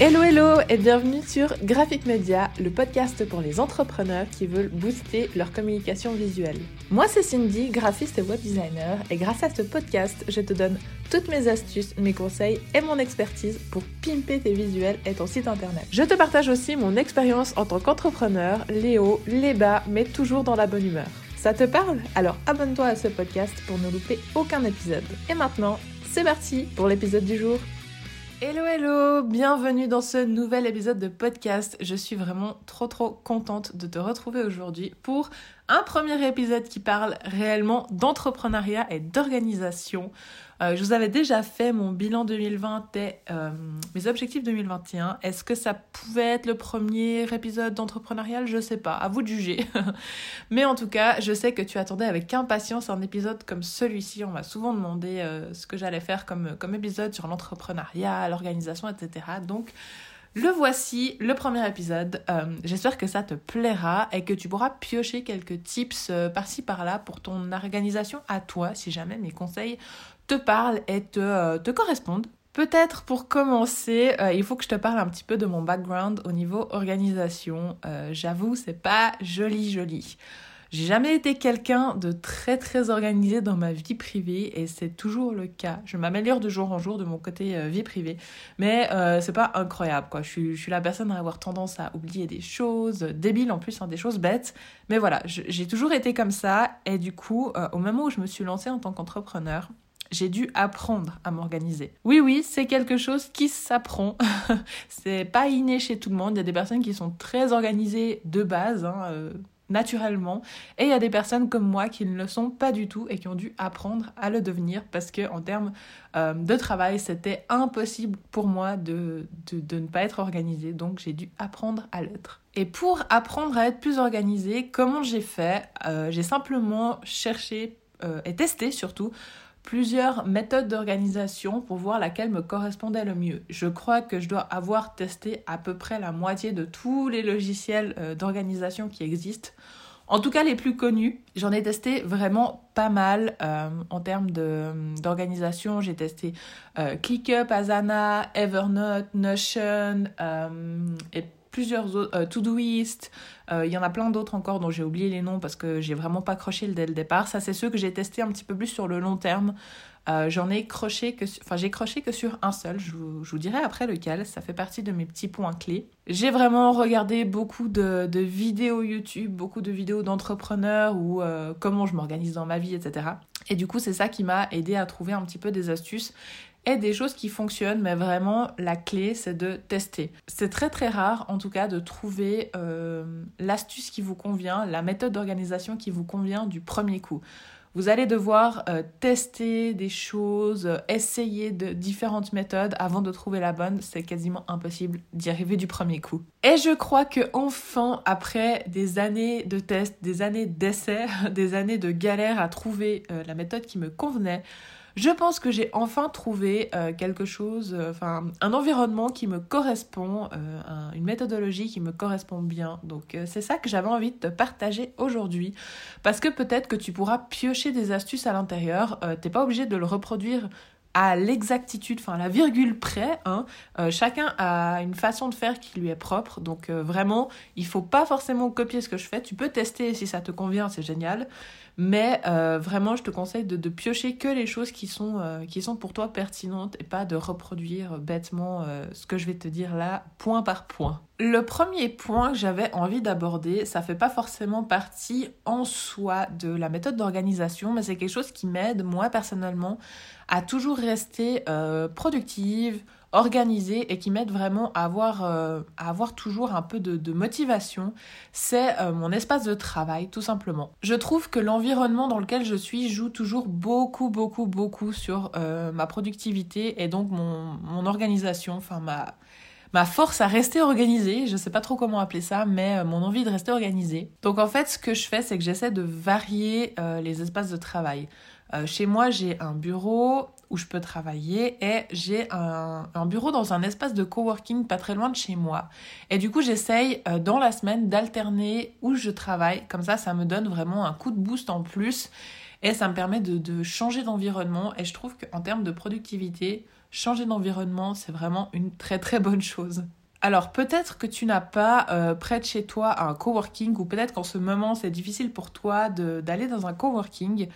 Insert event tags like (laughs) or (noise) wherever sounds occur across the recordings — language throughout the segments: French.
Hello hello et bienvenue sur Graphic Media, le podcast pour les entrepreneurs qui veulent booster leur communication visuelle. Moi c'est Cindy, graphiste et web designer et grâce à ce podcast, je te donne toutes mes astuces, mes conseils et mon expertise pour pimper tes visuels et ton site internet. Je te partage aussi mon expérience en tant qu'entrepreneur, les hauts, les bas, mais toujours dans la bonne humeur. Ça te parle? Alors abonne-toi à ce podcast pour ne louper aucun épisode. Et maintenant, c'est parti pour l'épisode du jour. Hello hello, bienvenue dans ce nouvel épisode de podcast. Je suis vraiment trop trop contente de te retrouver aujourd'hui pour un premier épisode qui parle réellement d'entrepreneuriat et d'organisation. Euh, je vous avais déjà fait mon bilan 2020 et euh, mes objectifs 2021. Est-ce que ça pouvait être le premier épisode d'entrepreneurial Je sais pas, à vous de juger. (laughs) Mais en tout cas, je sais que tu attendais avec impatience un épisode comme celui-ci. On m'a souvent demandé euh, ce que j'allais faire comme, comme épisode sur l'entrepreneuriat, l'organisation, etc. Donc, le voici, le premier épisode. Euh, j'espère que ça te plaira et que tu pourras piocher quelques tips euh, par-ci par-là pour ton organisation à toi, si jamais mes conseils te parlent et te, euh, te correspondent. Peut-être pour commencer, il faut que je te parle un petit peu de mon background au niveau organisation. J'avoue, c'est pas joli joli. J'ai jamais été quelqu'un de très très organisé dans ma vie privée et c'est toujours le cas. Je m'améliore de jour en jour de mon côté euh, vie privée, mais euh, c'est pas incroyable quoi. Je suis, la personne à avoir tendance à oublier des choses débiles en plus, hein, des choses bêtes. Mais voilà, j'ai toujours été comme ça et du coup, euh, au moment où je me suis lancée en tant qu'entrepreneur, j'ai dû apprendre à m'organiser. Oui, oui, c'est quelque chose qui s'apprend. (laughs) c'est pas inné chez tout le monde. Il y a des personnes qui sont très organisées de base. Hein, naturellement. Et il y a des personnes comme moi qui ne le sont pas du tout et qui ont dû apprendre à le devenir parce que en termes euh, de travail, c'était impossible pour moi de, ne pas être organisée. Donc j'ai dû apprendre à l'être. Et pour apprendre à être plus organisée, comment j'ai fait? Euh, J'ai simplement cherché euh, et testé surtout plusieurs méthodes d'organisation pour voir laquelle me correspondait le mieux. Je crois que je dois avoir testé à peu près la moitié de tous les logiciels euh, d'organisation qui existent. En tout cas, les plus connus, j'en ai testé vraiment pas mal euh, en termes d'organisation. J'ai testé euh, ClickUp, Asana, Evernote, Notion et plusieurs autres, euh, Todoist, euh, il y en a plein d'autres encore dont j'ai oublié les noms parce que j'ai vraiment pas croché dès le départ. Ça, c'est ceux que j'ai testé un petit peu plus sur le long terme. Euh, j'en ai croché que, enfin j'ai croché que sur un seul. Je vous, dirai après lequel. Ça fait partie de mes petits points clés. J'ai vraiment regardé beaucoup de, de, vidéos YouTube, beaucoup de vidéos d'entrepreneurs ou comment je m'organise dans ma vie, etc. Et du coup, c'est ça qui m'a aidé à trouver un petit peu des astuces et des choses qui fonctionnent, mais vraiment la clé c'est de tester. C'est très très rare en tout cas de trouver euh, l'astuce qui vous convient, la méthode d'organisation qui vous convient du premier coup. Vous allez devoir euh, tester des choses, essayer de différentes méthodes avant de trouver la bonne. C'est quasiment impossible d'y arriver du premier coup. Et je crois que enfin, après des années de tests, des années d'essais, (laughs) des années de galère à trouver euh, la méthode qui me convenait, je pense que j'ai enfin trouvé euh, quelque chose, euh, enfin un environnement qui me correspond, euh, une méthodologie qui me correspond bien. Donc c'est ça que j'avais envie de te partager aujourd'hui, parce que peut-être que tu pourras piocher des astuces à l'intérieur. T'es pas obligé de le reproduire à l'exactitude, enfin à la virgule près. Hein. chacun a une façon de faire qui lui est propre. Donc vraiment, il faut pas forcément copier ce que je fais. Tu peux tester si ça te convient, c'est génial. Mais euh, vraiment, je te conseille de, piocher que les choses qui sont, euh, pour toi pertinentes et pas de reproduire bêtement euh, ce que je vais te dire là, point par point. Le premier point que j'avais envie d'aborder, ça fait pas forcément partie en soi de la méthode d'organisation, mais c'est quelque chose qui m'aide, moi personnellement, à toujours rester productive, organisée et qui m'aide vraiment à avoir, euh, à avoir toujours un peu de, motivation, c'est euh, mon espace de travail, tout simplement. Je trouve que l'environnement dans lequel je suis joue toujours beaucoup, beaucoup, beaucoup sur euh, ma productivité et donc mon, organisation, enfin ma, ma force à rester organisée, je sais pas trop comment appeler ça, mais mon envie de rester organisée. Donc en fait, ce que je fais, c'est que j'essaie de varier les espaces de travail. chez moi, j'ai un bureau, où je peux travailler et j'ai un, bureau dans un espace de coworking pas très loin de chez moi. Et du coup, j'essaye euh, dans la semaine d'alterner où je travaille. Comme ça, ça me donne vraiment un coup de boost en plus et ça me permet de, changer d'environnement. Et je trouve qu'en termes de productivité, changer d'environnement, c'est vraiment une très très bonne chose. Alors peut-être que tu n'as pas euh, près de chez toi un coworking ou peut-être qu'en ce moment c'est difficile pour toi d'aller dans un coworking,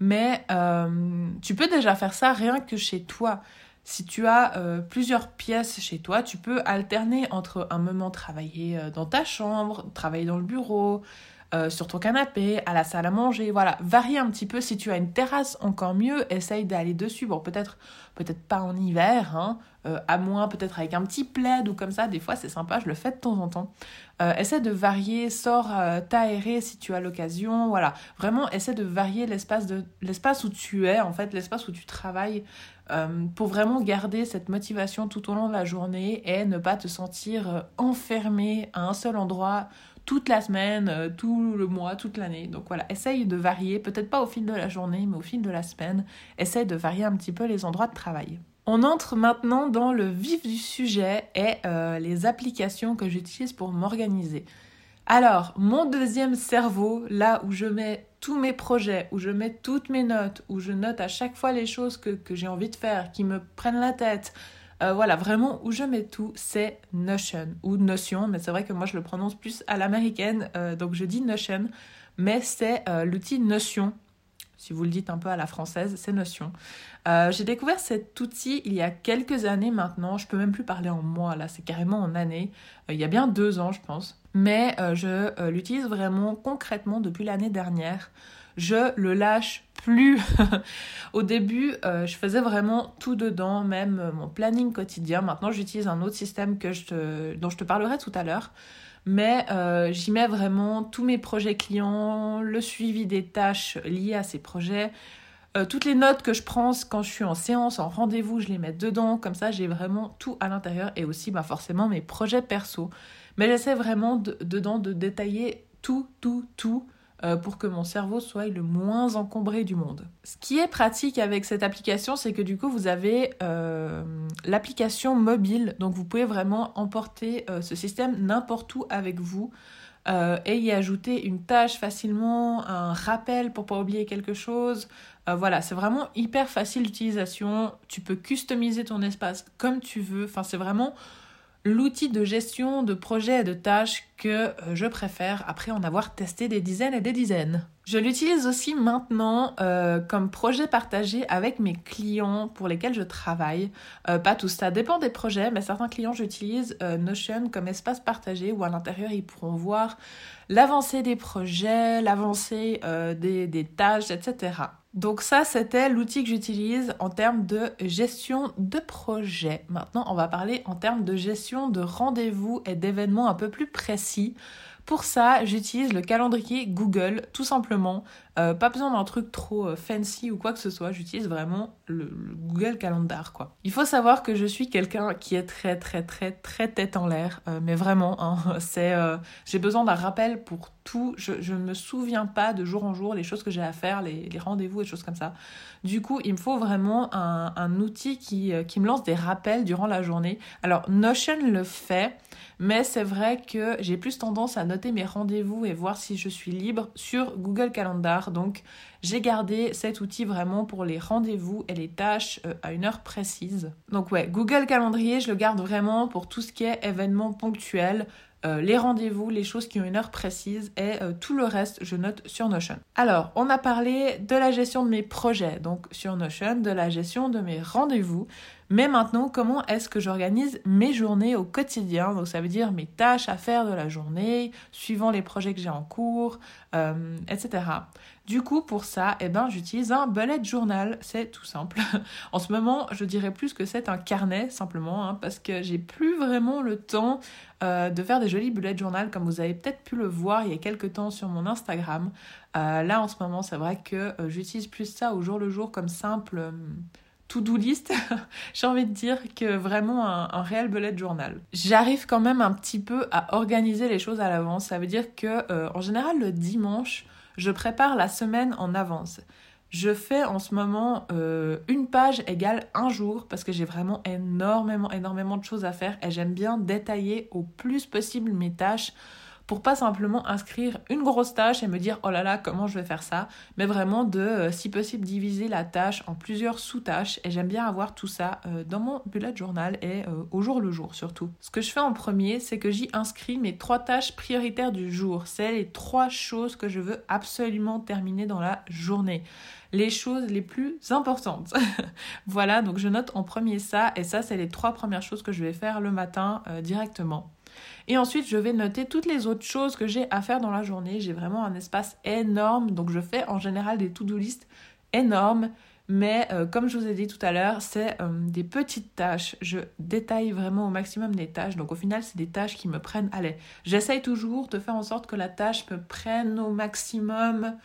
mais euh, tu peux déjà faire ça rien que chez toi. Si tu as euh, plusieurs pièces chez toi, tu peux alterner entre un moment travailler dans ta chambre, travailler dans le bureau, euh, sur ton canapé, à la salle à manger, voilà, varie un petit peu. Si tu as une terrasse, encore mieux, essaye d'aller dessus. Bon, peut-être peut-être pas en hiver, hein, euh, à moins peut-être avec un petit plaid ou comme ça. Des fois, c'est sympa, je le fais de temps en temps. Euh, essaie de varier, sors t'aérer si tu as l'occasion, voilà. Vraiment, essaie de varier l'espace de l'espace où tu es, en fait, l'espace où tu travailles. pour vraiment garder cette motivation tout au long de la journée et ne pas te sentir enfermé à un seul endroit toute la semaine, euh, tout le mois, toute l'année. Donc voilà, essaye de varier, peut-être pas au fil de la journée, mais au fil de la semaine, essaye de varier un petit peu les endroits de travail. On entre maintenant dans le vif du sujet et euh, les applications que j'utilise pour m'organiser. Alors, mon deuxième cerveau, là où je mets tous mes projets, où je mets toutes mes notes, où je note à chaque fois les choses que, que j'ai envie de faire, qui me prennent la tête, euh, voilà, vraiment, où je mets tout, c'est Notion ou Notion, mais c'est vrai que moi je le prononce plus à l'américaine, euh, donc je dis Notion, mais c'est euh, l'outil Notion. Si vous le dites un peu à la française, c'est Notion. J'ai découvert cet outil il y a quelques années maintenant. Je peux même plus parler en mois, là, c'est carrément en années. il y a bien deux ans, je pense. Mais je l'utilise vraiment concrètement depuis l'année dernière je le lâche plus. (laughs) Au début, euh, je faisais vraiment tout dedans, même euh, mon planning quotidien. Maintenant, j'utilise un autre système que je dont je te parlerai tout à l'heure. Mais euh, j'y mets vraiment tous mes projets clients, le suivi des tâches liées à ces projets, toutes les notes que je prends quand je suis en séance, en rendez-vous, je les mets dedans. Comme ça, j'ai vraiment tout à l'intérieur et aussi bah, forcément mes projets perso. Mais j'essaie vraiment dedans de détailler tout, tout, tout euh, pour que mon cerveau soit le moins encombré du monde. Ce qui est pratique avec cette application, c'est que du coup, vous avez euh, l'application mobile, donc vous pouvez vraiment emporter euh, ce système n'importe où avec vous. et y ajouter une tâche facilement, un rappel pour pas oublier quelque chose. voilà, c'est vraiment hyper facile d'utilisation. Tu peux customiser ton espace comme tu veux. Enfin, c'est vraiment l'outil de gestion de projets et de tâches que euh, je préfère après en avoir testé des dizaines et des dizaines. Je l'utilise aussi maintenant euh, comme projet partagé avec mes clients pour lesquels je travaille. Euh, pas tous, ça dépend des projets, mais certains clients j'utilise Notion comme espace partagé où à l'intérieur ils pourront voir l'avancée des projets, l'avancée des, des tâches, etc. Donc ça, c'était l'outil que j'utilise en termes de gestion de projet. Maintenant, on va parler en termes de gestion de rendez-vous et d'événements un peu plus précis merci pour ça, j'utilise le calendrier Google, tout simplement. Euh, pas besoin d'un truc trop euh, fancy ou quoi que ce soit. J'utilise vraiment le, Google Calendar, quoi. Il faut savoir que je suis quelqu'un qui est très, très, très, très tête en l'air. Euh, mais vraiment, hein, (laughs) c'est, j'ai besoin d'un rappel pour tout. Je ne me souviens pas de jour en jour les choses que j'ai à faire, les, rendez-vous et choses comme ça. Du coup, il me faut vraiment un, outil qui, qui me lance des rappels durant la journée. Alors, Notion le fait. Mais c'est vrai que j'ai plus tendance à noter mes rendez-vous et voir si je suis libre sur Google Calendar. Donc j'ai gardé cet outil vraiment pour les rendez-vous et les tâches euh, à une heure précise. Donc ouais, Google Calendrier, je le garde vraiment pour tout ce qui est événements ponctuels, euh, les rendez-vous, les choses qui ont une heure précise et euh, tout le reste, je note sur Notion. Alors, on a parlé de la gestion de mes projets, donc sur Notion, de la gestion de mes rendez-vous. Mais maintenant, comment est-ce que j'organise mes journées au quotidien? Donc ça veut dire mes tâches à faire de la journée, suivant les projets que j'ai en cours, euh, etc. Du coup, pour ça, eh ben, j'utilise un bullet journal. C'est tout simple. (laughs) en ce moment, je dirais plus que c'est un carnet, simplement, hein, parce que j'ai plus vraiment le temps euh, de faire des jolis bullet journal, comme vous avez peut-être pu le voir il y a quelques temps sur mon Instagram. Euh, là, en ce moment, c'est vrai que j'utilise plus ça au jour le jour comme simple to-do list, (laughs) j'ai envie de dire que vraiment un, réel bullet journal. J'arrive quand même un petit peu à organiser les choses à l'avance. Ça veut dire que euh, en général le dimanche, je prépare la semaine en avance. Je fais en ce moment euh, une page égale un jour parce que j'ai vraiment énormément, énormément de choses à faire et j'aime bien détailler au plus possible mes tâches pour pas simplement inscrire une grosse tâche et me dire oh là là comment je vais faire ça, mais vraiment de euh, si possible diviser la tâche en plusieurs sous-tâches et j'aime bien avoir tout ça euh, dans mon bullet journal et euh, au jour le jour surtout. Ce que je fais en premier, c'est que j'y inscris mes trois tâches prioritaires du jour. C'est les trois choses que je veux absolument terminer dans la journée les choses les plus importantes. (laughs) voilà, donc je note en premier ça, et ça, c'est les trois premières choses que je vais faire le matin directement. Et ensuite, je vais noter toutes les autres choses que j'ai à faire dans la journée. J'ai vraiment un espace énorme, donc je fais en général des to-do list énormes. Mais euh, comme je vous ai dit tout à l'heure, c'est euh, des petites tâches. Je détaille vraiment au maximum les tâches. Donc au final, c'est des tâches qui me prennent. Allez, j'essaye toujours de faire en sorte que la tâche me prenne au maximum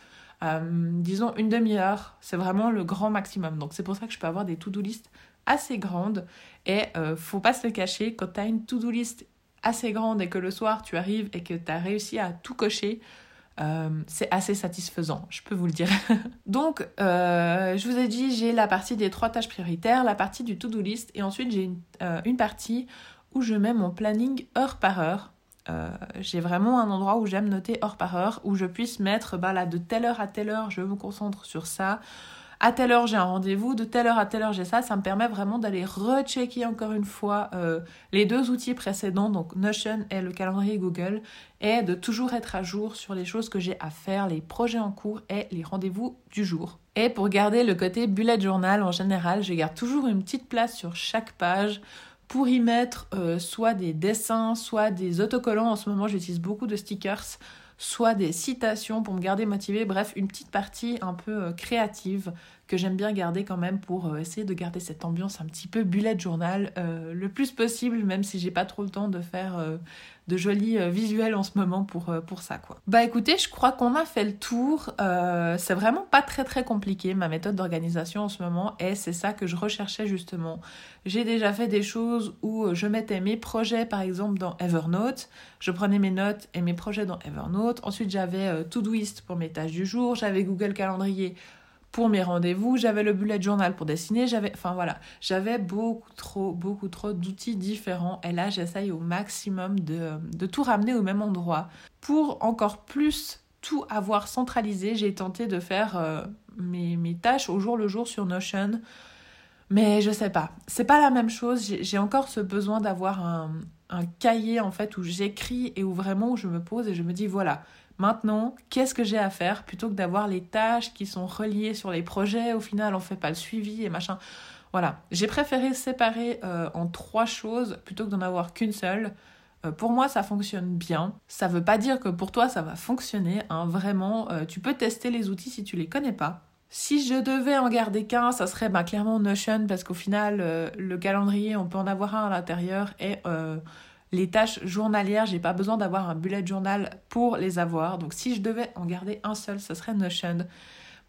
euh, disons une demi-heure, c'est vraiment le grand maximum. Donc c'est pour ça que je peux avoir des to-do list assez grandes. Et faut pas se le cacher, quand tu as une to-do list assez grande et que le soir tu arrives et que tu as réussi à tout cocher, euh, c'est assez satisfaisant, je peux vous le dire. (laughs) Donc, je vous ai dit, j'ai la partie des trois tâches prioritaires, la partie du to-do list, et ensuite j'ai une, une, partie où je mets mon planning heure par heure. Euh, j'ai vraiment un endroit où j'aime noter heure par heure, où je puisse mettre, bah de telle heure à telle heure, je me concentre sur ça. À telle heure, j'ai un rendez-vous, de telle heure à telle heure, j'ai ça. Ça me permet vraiment d'aller rechecker encore une fois euh, les deux outils précédents, donc Notion et le calendrier Google, et de toujours être à jour sur les choses que j'ai à faire, les projets en cours et les rendez-vous du jour. Et pour garder le côté bullet journal en général, je garde toujours une petite place sur chaque page pour y mettre euh, soit des dessins, soit des autocollants. En ce moment, j'utilise beaucoup de stickers, soit des citations pour me garder motivée. Bref, une petite partie un peu euh, créative que j'aime bien garder quand même pour euh, essayer de garder cette ambiance un petit peu bullet journal le plus possible, même si j'ai pas trop le temps de faire de jolis euh, visuels en ce moment pour, euh, pour ça quoi. Bah écoutez, je crois qu'on a fait le tour. Euh, c'est vraiment pas très très compliqué ma méthode d'organisation en ce moment et c'est ça que je recherchais justement. J'ai déjà fait des choses où je mettais mes projets par exemple dans Evernote, je prenais mes notes et mes projets dans Evernote. Ensuite j'avais Todoist pour mes tâches du jour, j'avais Google Calendrier pour mes rendez-vous, j'avais le bullet journal pour dessiner, j'avais, enfin voilà, j'avais beaucoup trop, beaucoup trop d'outils différents. Et là, j'essaye au maximum de, de, tout ramener au même endroit. Pour encore plus tout avoir centralisé, j'ai tenté de faire euh, mes, tâches au jour le jour sur Notion. Mais je sais pas, c'est pas la même chose. J'ai encore ce besoin d'avoir un, un cahier en fait où j'écris et où vraiment je me pose et je me dis voilà, Maintenant, qu'est-ce que j'ai à faire plutôt que d'avoir les tâches qui sont reliées sur les projets, au final on fait pas le suivi et machin. Voilà, j'ai préféré séparer euh, en trois choses plutôt que d'en avoir qu'une seule. Euh, pour moi, ça fonctionne bien. Ça veut pas dire que pour toi ça va fonctionner. Hein. Vraiment, euh, tu peux tester les outils si tu les connais pas. Si je devais en garder qu'un, ça serait bah, clairement Notion parce qu'au final, le calendrier, on peut en avoir un à l'intérieur et les tâches journalières, j'ai pas besoin d'avoir un bullet journal pour les avoir. Donc si je devais en garder un seul, ce serait Notion.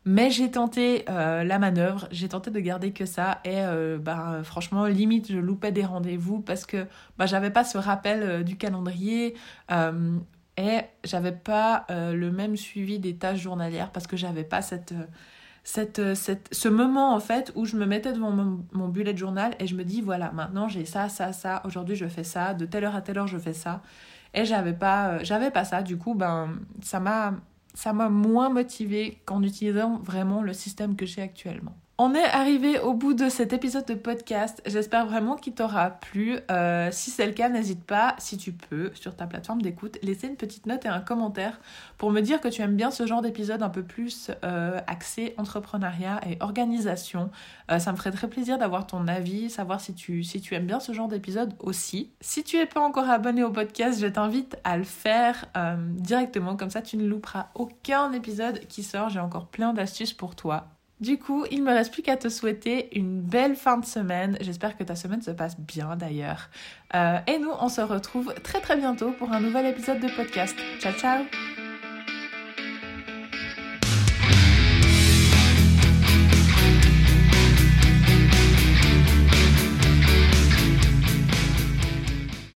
Mais j'ai tenté euh, la manœuvre, j'ai tenté de garder que ça et euh, bah, franchement limite je loupais des rendez-vous parce que bah, j'avais pas ce rappel euh, du calendrier et j'avais pas le même suivi des tâches journalières parce que j'avais pas cette cette, cette, ce moment en fait où je me mettais devant mon, bullet journal et je me dis voilà maintenant j'ai ça ça ça aujourd'hui je fais ça de telle heure à telle heure je fais ça. Et j'avais pas euh, j'avais pas ça du coup ben ça m'a ça m'a moins motivé qu'en utilisant vraiment le système que j'ai actuellement on est arrivé au bout de cet épisode de podcast. J'espère vraiment qu'il t'aura plu. Euh, si c'est le cas, n'hésite pas, si tu peux, sur ta plateforme d'écoute, laisser une petite note et un commentaire pour me dire que tu aimes bien ce genre d'épisode un peu plus euh, axé entrepreneuriat et organisation. Euh, ça me ferait très plaisir d'avoir ton avis, savoir si tu, si tu aimes bien ce genre d'épisode aussi. Si tu n'es pas encore abonné au podcast, je t'invite à le faire directement, comme ça tu ne louperas aucun épisode qui sort. J'ai encore plein d'astuces pour toi. Du coup, il me reste plus qu'à te souhaiter une belle fin de semaine. J'espère que ta semaine se passe bien d'ailleurs. Euh, et nous, on se retrouve très très bientôt pour un nouvel épisode de podcast. Ciao ciao